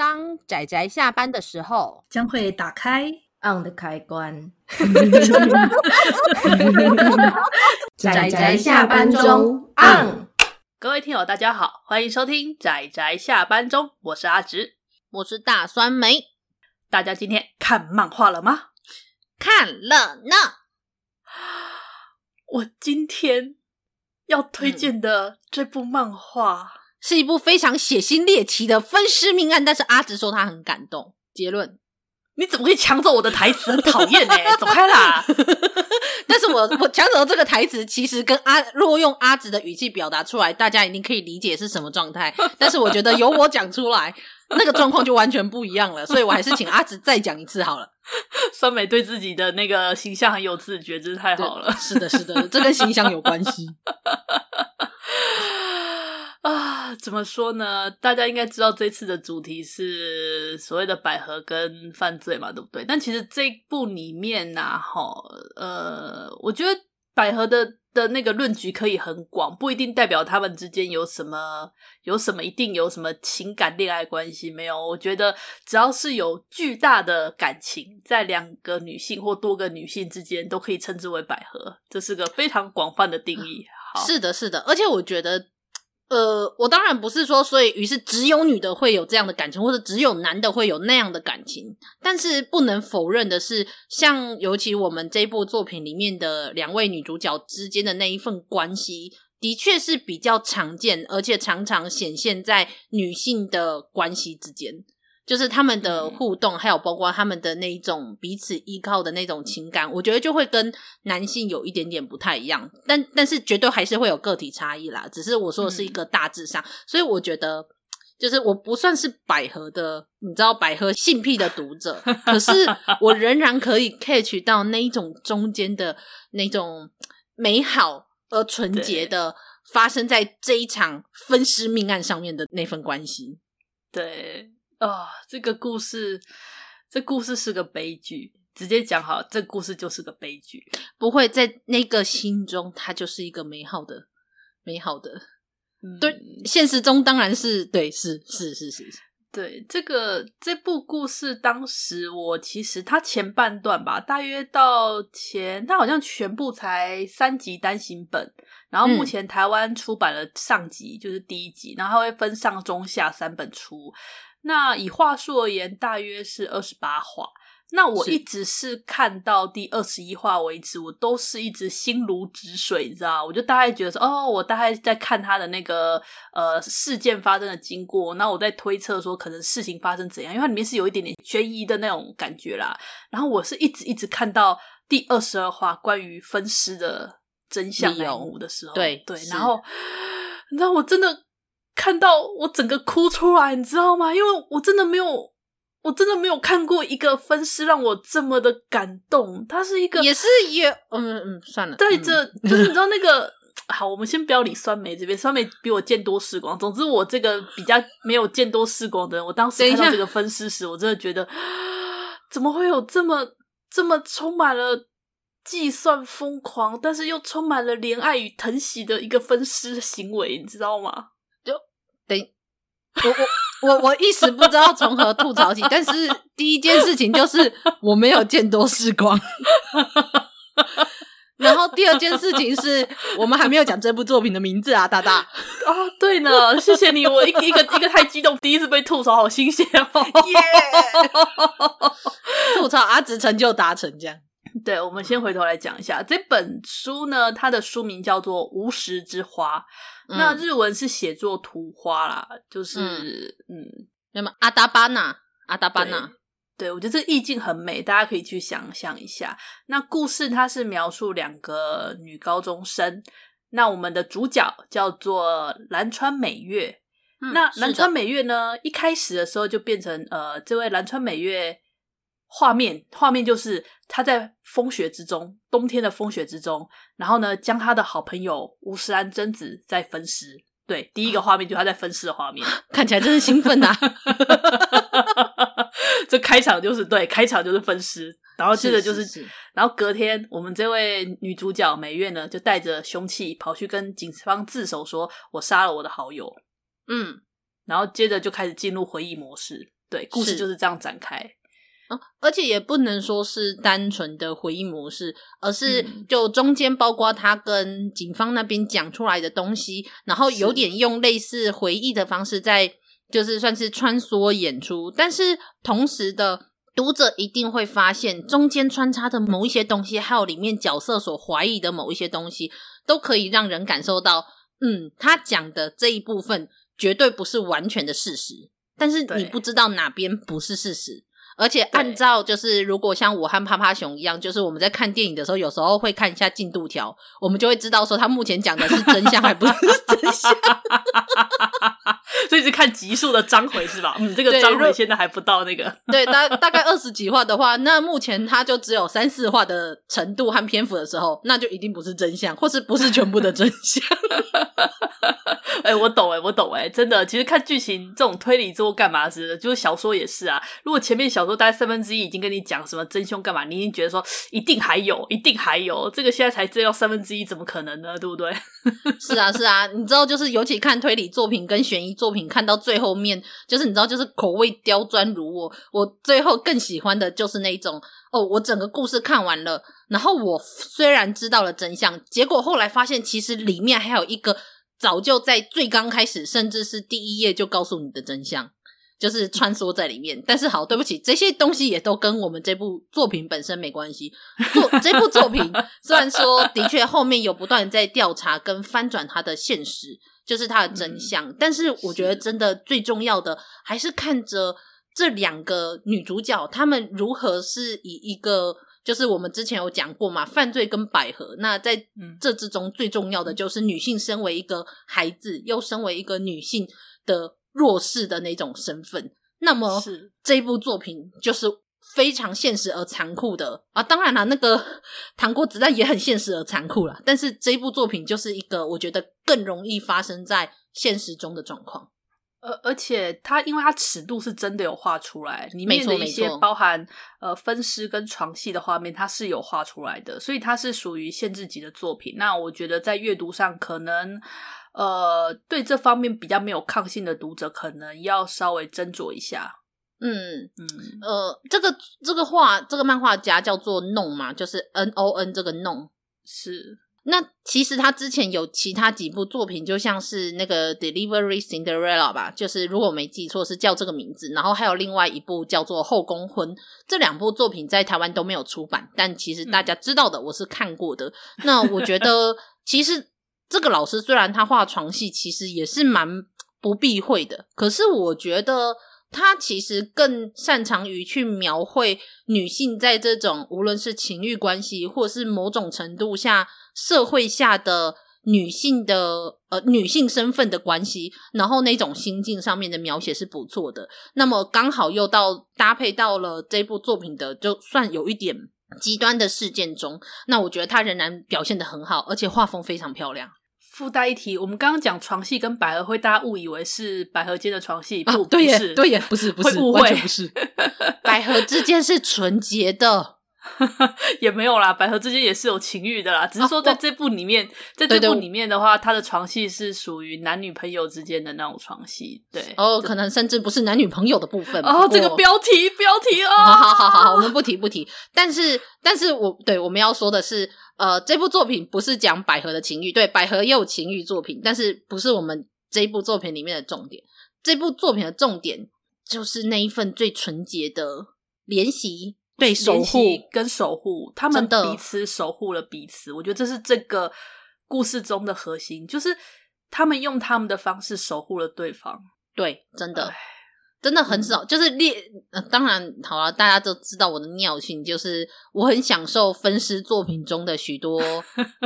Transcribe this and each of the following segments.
当仔仔下班的时候，将会打开 on 的开关。仔仔下班中 on。各位听友，大家好，欢迎收听仔仔下班中，我是阿直，我是大酸梅。大家今天看漫画了吗？看了呢。我今天要推荐的这部漫画。嗯是一部非常血腥猎奇的分尸命案，但是阿直说他很感动。结论：你怎么可以抢走我的台词？很讨厌哎，走开啦！但是我我抢走这个台词，其实跟阿如果用阿直的语气表达出来，大家一定可以理解是什么状态。但是我觉得由我讲出来，那个状况就完全不一样了。所以我还是请阿直再讲一次好了。酸梅对自己的那个形象很有自觉，真是太好了。是的，是的，这跟形象有关系。啊，怎么说呢？大家应该知道这次的主题是所谓的百合跟犯罪嘛，对不对？但其实这部里面呢、啊，哈，呃，我觉得百合的的那个论据可以很广，不一定代表他们之间有什么有什么一定有什么情感恋爱关系没有。我觉得只要是有巨大的感情在两个女性或多个女性之间，都可以称之为百合，这是个非常广泛的定义。是的，是的，而且我觉得。呃，我当然不是说，所以于是只有女的会有这样的感情，或者只有男的会有那样的感情。但是不能否认的是，像尤其我们这部作品里面的两位女主角之间的那一份关系，的确是比较常见，而且常常显现在女性的关系之间。就是他们的互动，还有包括他们的那一种彼此依靠的那种情感，我觉得就会跟男性有一点点不太一样，但但是绝对还是会有个体差异啦。只是我说的是一个大致上，嗯、所以我觉得就是我不算是百合的，你知道百合性癖的读者，可是我仍然可以 catch 到那一种中间的那种美好而纯洁的发生在这一场分尸命案上面的那份关系，对。啊、哦，这个故事，这故事是个悲剧。直接讲好，这故事就是个悲剧。不会在那个心中，它就是一个美好的、美好的。嗯、对，现实中当然是对，是是是是。对，这个这部故事，当时我其实它前半段吧，大约到前，它好像全部才三集单行本。然后目前台湾出版了上集，嗯、就是第一集，然后它会分上中下三本出。那以话数而言，大约是二十八话。那我一直是看到第二十一话为止，我都是一直心如止水，你知道？我就大概觉得说，哦，我大概在看他的那个呃事件发生的经过，那我在推测说可能事情发生怎样，因为它里面是有一点点悬疑的那种感觉啦。然后我是一直一直看到第二十二话关于分尸的真相内幕的时候，对对，然后你知道我真的。看到我整个哭出来，你知道吗？因为我真的没有，我真的没有看过一个分尸让我这么的感动。他是一个，也是也，嗯嗯，算了，带着、嗯、就是你知道那个，好，我们先不要理酸梅这边，酸梅比我见多识广。总之，我这个比较没有见多识广的人，我当时看到这个分尸时，我真的觉得，怎么会有这么这么充满了计算、疯狂，但是又充满了怜爱与疼惜的一个分尸行为，你知道吗？对，我我我我一时不知道从何吐槽起，但是第一件事情就是我没有见多识广，然后第二件事情是我们还没有讲这部作品的名字啊，大大哦，对呢，谢谢你，我一个一个一个太激动，第一次被吐槽，好新鲜哦，耶! 吐槽阿直成就达成这样。对，我们先回头来讲一下这本书呢，它的书名叫做《无实之花》，嗯、那日文是写作“图花”啦，就是嗯，那么阿达巴纳，阿达巴纳，对，我觉得这个意境很美，大家可以去想象一下。那故事它是描述两个女高中生，那我们的主角叫做蓝川美月，嗯、那蓝川美月呢，一开始的时候就变成呃，这位蓝川美月。画面画面就是他在风雪之中，冬天的风雪之中，然后呢，将他的好朋友乌石安贞子在分尸。对，第一个画面就是他在分尸的画面，看起来真是兴奋呐啊！这开场就是对，开场就是分尸，然后接着就是，是是是然后隔天我们这位女主角美月呢，就带着凶器跑去跟警方自首，说我杀了我的好友。嗯，然后接着就开始进入回忆模式。对，故事就是这样展开。啊，而且也不能说是单纯的回忆模式，而是就中间包括他跟警方那边讲出来的东西，然后有点用类似回忆的方式在就是算是穿梭演出，但是同时的读者一定会发现中间穿插的某一些东西，还有里面角色所怀疑的某一些东西，都可以让人感受到，嗯，他讲的这一部分绝对不是完全的事实，但是你不知道哪边不是事实。而且按照就是，如果像我和趴趴熊一样，就是我们在看电影的时候，有时候会看一下进度条，我们就会知道说他目前讲的是真相还不是真相。所以是看集数的章回是吧？嗯，这个章回现在还不到那个。对，大大概二十几话的话，那目前它就只有三四话的程度和篇幅的时候，那就一定不是真相，或是不是全部的真相。哎、欸，我懂哎、欸，我懂哎、欸，真的，其实看剧情这种推理之后干嘛是的，就是小说也是啊。如果前面小说大概三分之一已经跟你讲什么真凶干嘛，你已经觉得说一定还有，一定还有，这个现在才知道三分之一，怎么可能呢？对不对？是啊，是啊，你知道，就是尤其看推理作品跟悬疑作品，看到最后面，就是你知道，就是口味刁钻如我，我最后更喜欢的就是那种哦，我整个故事看完了，然后我虽然知道了真相，结果后来发现其实里面还有一个。早就在最刚开始，甚至是第一页就告诉你的真相，就是穿梭在里面。但是好，对不起，这些东西也都跟我们这部作品本身没关系。作 这部作品虽然说的确后面有不断在调查跟翻转它的现实，就是它的真相，嗯，但是我觉得真的最重要的还是看着这两个女主角，她们如何是以一个。就是我们之前有讲过嘛，犯罪跟百合。那在这之中最重要的就是女性身为一个孩子，又身为一个女性的弱势的那种身份。那么这一部作品就是非常现实而残酷的啊！当然了，那个 糖果子弹也很现实而残酷啦。但是这一部作品就是一个我觉得更容易发生在现实中的状况。而而且它，因为它尺度是真的有画出来，里面的一些包含呃分尸跟床戏的画面，它是有画出来的，所以它是属于限制级的作品。那我觉得在阅读上，可能呃对这方面比较没有抗性的读者，可能要稍微斟酌一下。嗯嗯呃，这个这个画这个漫画家叫做弄嘛，就是 N O N 这个弄是。那其实他之前有其他几部作品，就像是那个《Delivery Cinderella》吧，就是如果我没记错是叫这个名字。然后还有另外一部叫做《后宫婚》，这两部作品在台湾都没有出版，但其实大家知道的，我是看过的。嗯、那我觉得，其实这个老师虽然他画床戏，其实也是蛮不避讳的，可是我觉得。他其实更擅长于去描绘女性在这种无论是情欲关系，或是某种程度下社会下的女性的呃女性身份的关系，然后那种心境上面的描写是不错的。那么刚好又到搭配到了这部作品的，就算有一点极端的事件中，那我觉得他仍然表现得很好，而且画风非常漂亮。附带一提，我们刚刚讲床戏跟百合会，大家误以为是百合间的床戏，不，啊、对耶不是，对耶，不是，不是，误会，完全不是。百合之间是纯洁的，也没有啦，百合之间也是有情欲的啦，只是说在这部里面，啊、在这部里面的话，他的床戏是属于男女朋友之间的那种床戏，对，哦，可能甚至不是男女朋友的部分。哦，这个标题，标题哦，好好好好，我们不提不提。但是，但是我对我们要说的是。呃，这部作品不是讲百合的情欲，对，百合也有情欲作品，但是不是我们这一部作品里面的重点。这部作品的重点就是那一份最纯洁的怜惜，对，守护跟守护，他们彼此守护了彼此。我觉得这是这个故事中的核心，就是他们用他们的方式守护了对方。对，真的。真的很少，就是列、呃，当然好了，大家都知道我的尿性，就是我很享受分尸作品中的许多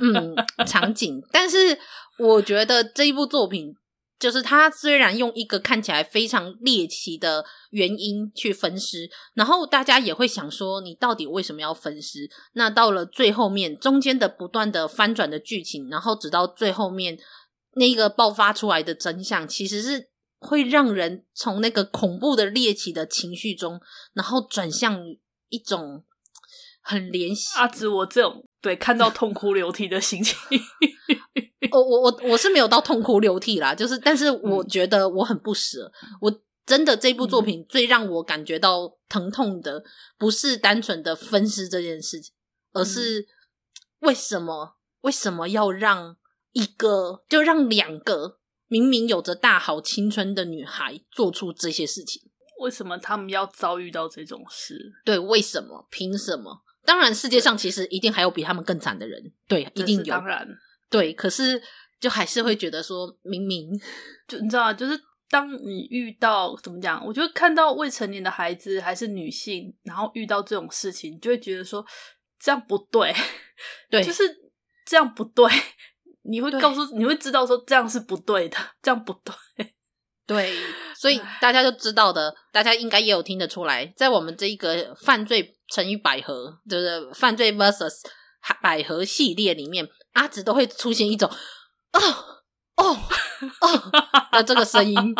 嗯 场景，但是我觉得这一部作品，就是他虽然用一个看起来非常猎奇的原因去分尸，然后大家也会想说，你到底为什么要分尸？那到了最后面，中间的不断的翻转的剧情，然后直到最后面那个爆发出来的真相，其实是。会让人从那个恐怖的猎奇的情绪中，然后转向一种很怜惜。阿紫，我这种对看到痛哭流涕的心情，我我我我是没有到痛哭流涕啦，就是，但是我觉得我很不舍。嗯、我真的这部作品最让我感觉到疼痛的，不是单纯的分尸这件事情，而是为什么为什么要让一个就让两个明明有着大好青春的女孩做出这些事情？为什么他们要遭遇到这种事？对，为什么？凭什么？当然，世界上其实一定还有比他们更惨的人，对，一定有。当然，对。可是，就还是会觉得说，明明 就你知道，就是当你遇到怎么讲？我觉得看到未成年的孩子还是女性，然后遇到这种事情，就会觉得说这样不对，对，就是这样不对。你会告诉，你会知道说这样是不对的，这样不对。对，所以大家就知道的，大家应该也有听得出来，在我们这一个犯罪乘以百合，就是犯罪 versus 百合系列里面，阿紫都会出现一种哦哦哦的这个声音，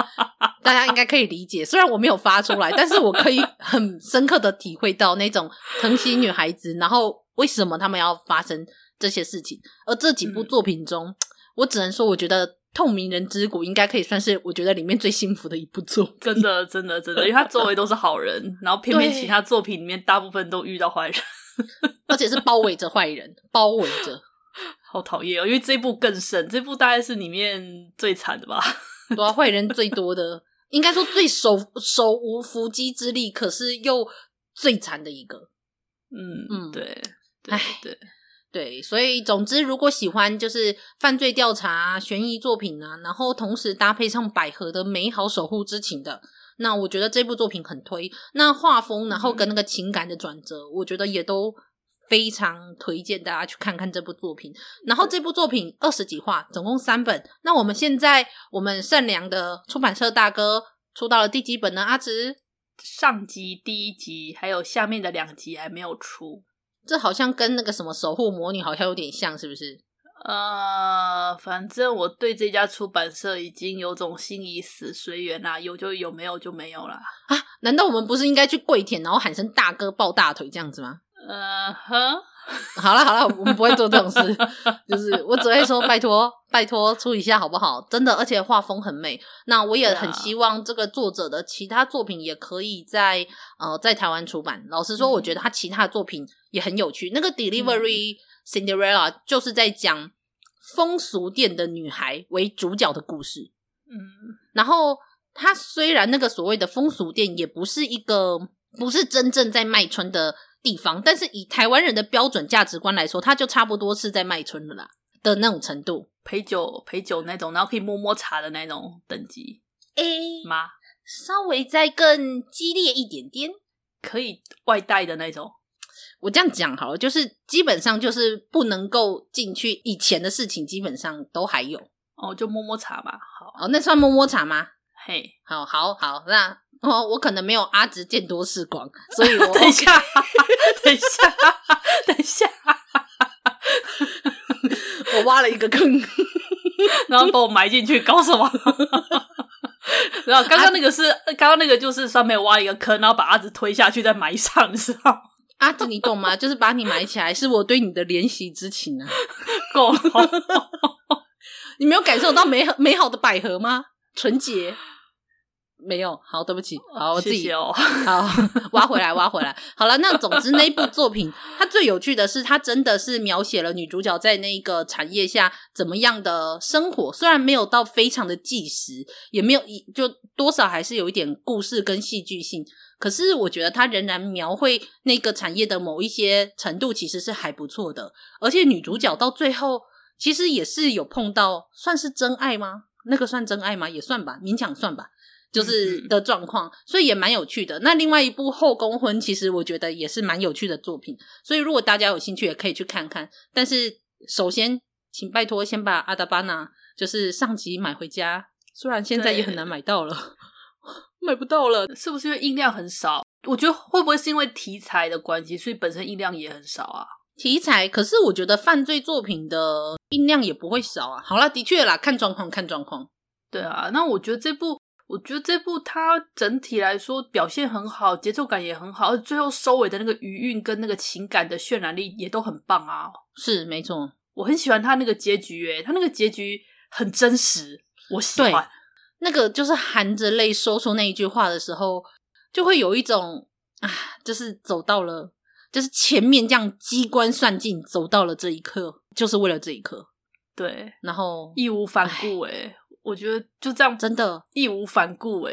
大家应该可以理解。虽然我没有发出来，但是我可以很深刻的体会到那种疼惜女孩子，然后为什么他们要发生这些事情。而这几部作品中，嗯、我只能说，我觉得。透明人之谷应该可以算是我觉得里面最幸福的一部作品，真的，真的，真的，因为他周围都是好人，然后偏偏其他作品里面大部分都遇到坏人，而且是包围着坏人，包围着，好讨厌哦！因为这部更甚，这部大概是里面最惨的吧？对啊，坏人最多的，应该说最手手无缚鸡之力，可是又最惨的一个。嗯嗯，对，对对。对，所以总之，如果喜欢就是犯罪调查啊、悬疑作品啊，然后同时搭配上百合的美好守护之情的，那我觉得这部作品很推。那画风，然后跟那个情感的转折，嗯、我觉得也都非常推荐大家去看看这部作品。然后这部作品二十几话，总共三本。那我们现在我们善良的出版社大哥出到了第几本呢？阿直，上集第一集，还有下面的两集还没有出。这好像跟那个什么守护魔女好像有点像，是不是？呃，反正我对这家出版社已经有种心已死随缘啦，有就有，没有就没有啦。啊！难道我们不是应该去跪舔，然后喊声大哥抱大腿这样子吗？呃哼，好了好了，我们不会做这种事，就是我只会说拜托拜托出一下好不好？真的，而且画风很美。那我也很希望这个作者的其他作品也可以在呃在台湾出版。老实说，我觉得他其他的作品。也很有趣，那个 Delivery Cinderella 就是在讲风俗店的女孩为主角的故事。嗯，然后它虽然那个所谓的风俗店也不是一个不是真正在卖春的地方，但是以台湾人的标准价值观来说，它就差不多是在卖春的啦的那种程度，陪酒陪酒那种，然后可以摸摸茶的那种等级。诶妈，稍微再更激烈一点点，可以外带的那种。我这样讲好了，就是基本上就是不能够进去以前的事情，基本上都还有哦，就摸摸茶吧。好，哦，那算摸摸茶吗？嘿，好，好，好，那哦，我可能没有阿直见多识广，所以我 等一下，等一下，等一下，我挖了一个坑，然后把我埋进去，搞什么？然后刚刚那个是，刚刚那个就是上面挖一个坑，然后把阿直推下去再埋上，你知道吗？阿直，你懂吗？就是把你埋起来，是我对你的怜惜之情啊！够了，你没有感受到美好美好的百合吗？纯洁没有。好，对不起，好，我自己谢谢哦。好，挖回来，挖回来。好了，那总之那一部作品，它最有趣的是，它真的是描写了女主角在那个产业下怎么样的生活。虽然没有到非常的纪实，也没有就多少还是有一点故事跟戏剧性。可是我觉得他仍然描绘那个产业的某一些程度，其实是还不错的。而且女主角到最后其实也是有碰到，算是真爱吗？那个算真爱吗？也算吧，勉强算吧，就是的状况，所以也蛮有趣的。那另外一部《后宫婚》，其实我觉得也是蛮有趣的作品。所以如果大家有兴趣，也可以去看看。但是首先，请拜托先把阿达巴纳就是上集买回家，虽然现在也很难买到了。买不到了，是不是因为印量很少？我觉得会不会是因为题材的关系，所以本身印量也很少啊？题材，可是我觉得犯罪作品的印量也不会少啊。好啦，的确啦，看状况，看状况。对啊，那我觉得这部，我觉得这部它整体来说表现很好，节奏感也很好，而最后收尾的那个余韵跟那个情感的渲染力也都很棒啊。是，没错，我很喜欢它那个结局，诶，它那个结局很真实，我喜欢。那个就是含着泪说出那一句话的时候，就会有一种啊，就是走到了，就是前面这样机关算尽走到了这一刻，就是为了这一刻。对，然后义无反顾哎，我觉得就这样真的义无反顾哎，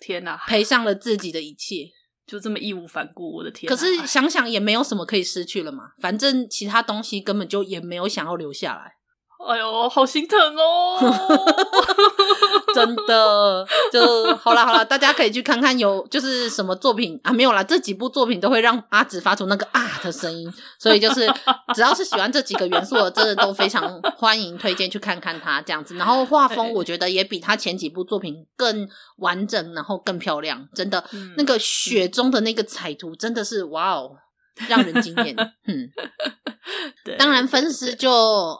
天哪，赔上了自己的一切，就这么义无反顾，我的天！可是想想也没有什么可以失去了嘛，反正其他东西根本就也没有想要留下来。哎呦，好心疼哦！真的，就好啦好啦，大家可以去看看有就是什么作品啊？没有啦，这几部作品都会让阿紫发出那个啊的声音，所以就是 只要是喜欢这几个元素的，真的都非常欢迎推荐去看看它这样子。然后画风，我觉得也比他前几部作品更完整，然后更漂亮。真的，嗯、那个雪中的那个彩图，真的是哇哦！让人惊艳，嗯，对，当然分尸就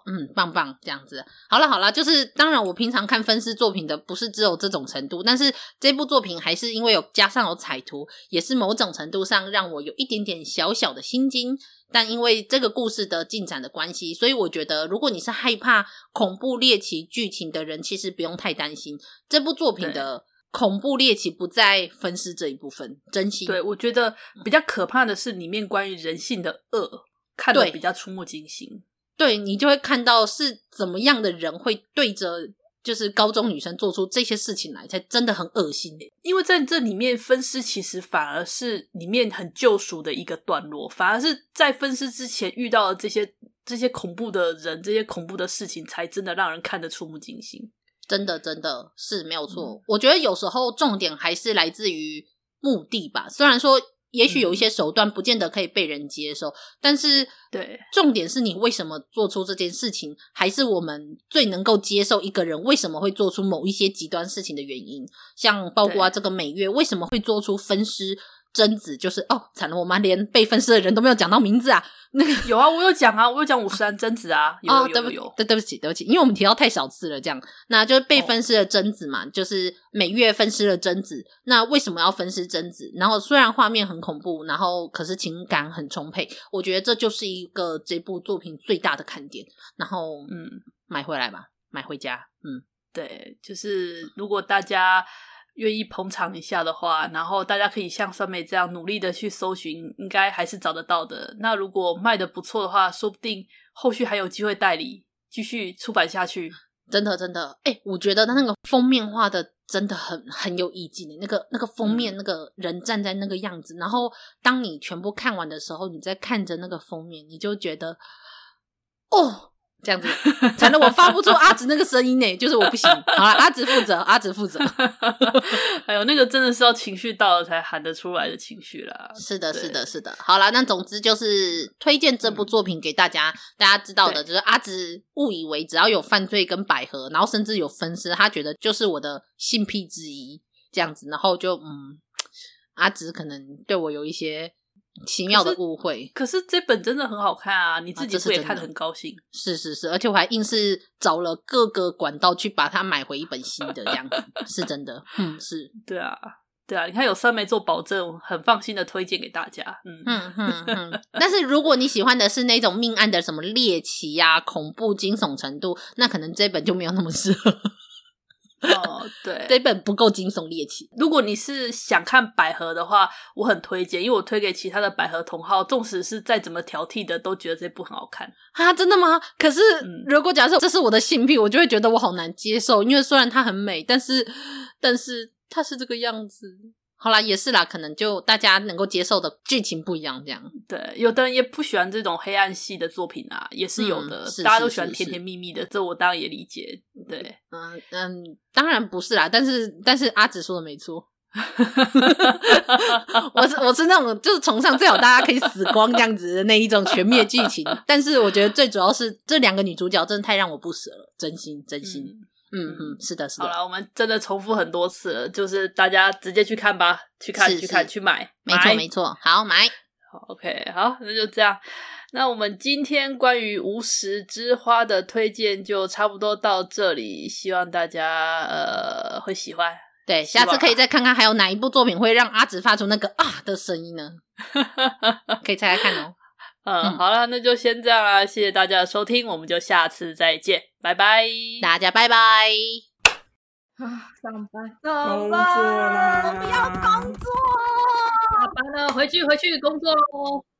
嗯棒棒这样子。好了好了，就是当然我平常看分尸作品的不是只有这种程度，但是这部作品还是因为有加上有彩图，也是某种程度上让我有一点点小小的心惊。但因为这个故事的进展的关系，所以我觉得如果你是害怕恐怖猎奇剧情的人，其实不用太担心这部作品的。恐怖猎奇不在分尸这一部分，真心。对，我觉得比较可怕的是里面关于人性的恶，看得比较触目惊心。对，你就会看到是怎么样的人会对着就是高中女生做出这些事情来，才真的很恶心。因为在这里面分尸其实反而是里面很救赎的一个段落，反而是在分尸之前遇到的这些这些恐怖的人，这些恐怖的事情，才真的让人看得触目惊心。真的，真的是没有错。嗯。我觉得有时候重点还是来自于目的吧。虽然说，也许有一些手段不见得可以被人接受，嗯，但是对，重点是你为什么做出这件事情，还是我们最能够接受一个人为什么会做出某一些极端事情的原因。像包括这个美月为什么会做出分尸。贞子就是哦，惨了，我们连被分尸的人都没有讲到名字啊。那个 有啊，我有讲啊，我有讲五十岚贞子啊。有哦，有有有，对对不起，对不起，因为我们提到太少次了，这样，那就是被分尸的贞子嘛，哦、就是每月分尸的贞子。那为什么要分尸贞子？然后虽然画面很恐怖，然后可是情感很充沛，我觉得这就是一个这部作品最大的看点。然后嗯，买回来吧，买回家。嗯，对，就是如果大家。愿意捧场一下的话，然后大家可以像酸梅这样努力的去搜寻，应该还是找得到的。那如果卖得不错的话，说不定后续还有机会代理继续出版下去。真的，真的，哎，我觉得他那个封面画的真的很很有意境。那个那个封面，那个人站在那个样子，然后当你全部看完的时候，你在看着那个封面，你就觉得，哦。这样子，惨了，我发不出阿紫那个声音呢，就是我不行。好了，阿紫负责，阿紫负责。还有那个真的是要情绪到了才喊得出来的情绪啦。是的，是的，是的。好了，那总之就是推荐这部作品给大家，嗯、大家知道的，就是阿紫误以为只要有犯罪跟百合，然后甚至有分尸，他觉得就是我的性癖之一，这样子，然后就嗯，阿紫可能对我有一些。奇妙的误会可，可是这本真的很好看啊！你自己不也看得很高兴？啊、是，是是是，而且我还硬是找了各个管道去把它买回一本新的，这样子 是真的。嗯，是对啊，对啊，你看有三枚做保证，很放心的推荐给大家。嗯嗯嗯嗯。但是如果你喜欢的是那种命案的什么猎奇呀、啊、恐怖惊悚程度，那可能这本就没有那么适合。哦，对，这本不够惊悚猎奇。如果你是想看百合的话，我很推荐，因为我推给其他的百合同好，纵使是再怎么挑剔的，都觉得这部很好看啊！真的吗？可是、嗯、如果假设这是我的性癖，我就会觉得我好难接受，因为虽然它很美，但是但是它是这个样子。好啦，也是啦，可能就大家能够接受的剧情不一样，这样。对，有的人也不喜欢这种黑暗系的作品啊，也是有的。嗯、大家都喜欢甜甜蜜蜜的，这我当然也理解。对，嗯嗯，当然不是啦，但是但是阿紫说的没错，我是我是那种就是崇尚最好大家可以死光这样子的那一种全灭剧情，但是我觉得最主要是这两个女主角真的太让我不舍了，真心真心。嗯嗯嗯，是的，是的。好了，我们真的重复很多次了，就是大家直接去看吧，去看，去看，去买，没错，没错。好，买。好，OK，好，那就这样。那我们今天关于无实之花的推荐就差不多到这里，希望大家呃会喜欢。对，下次可以再看看还有哪一部作品会让阿紫发出那个啊的声音呢？可以猜猜看哦。嗯，嗯，好了，那就先这样啦，谢谢大家的收听，我们就下次再见，拜拜，大家拜拜。啊，上班，工作啦！我不要工作，下班了，回去回去工作喽。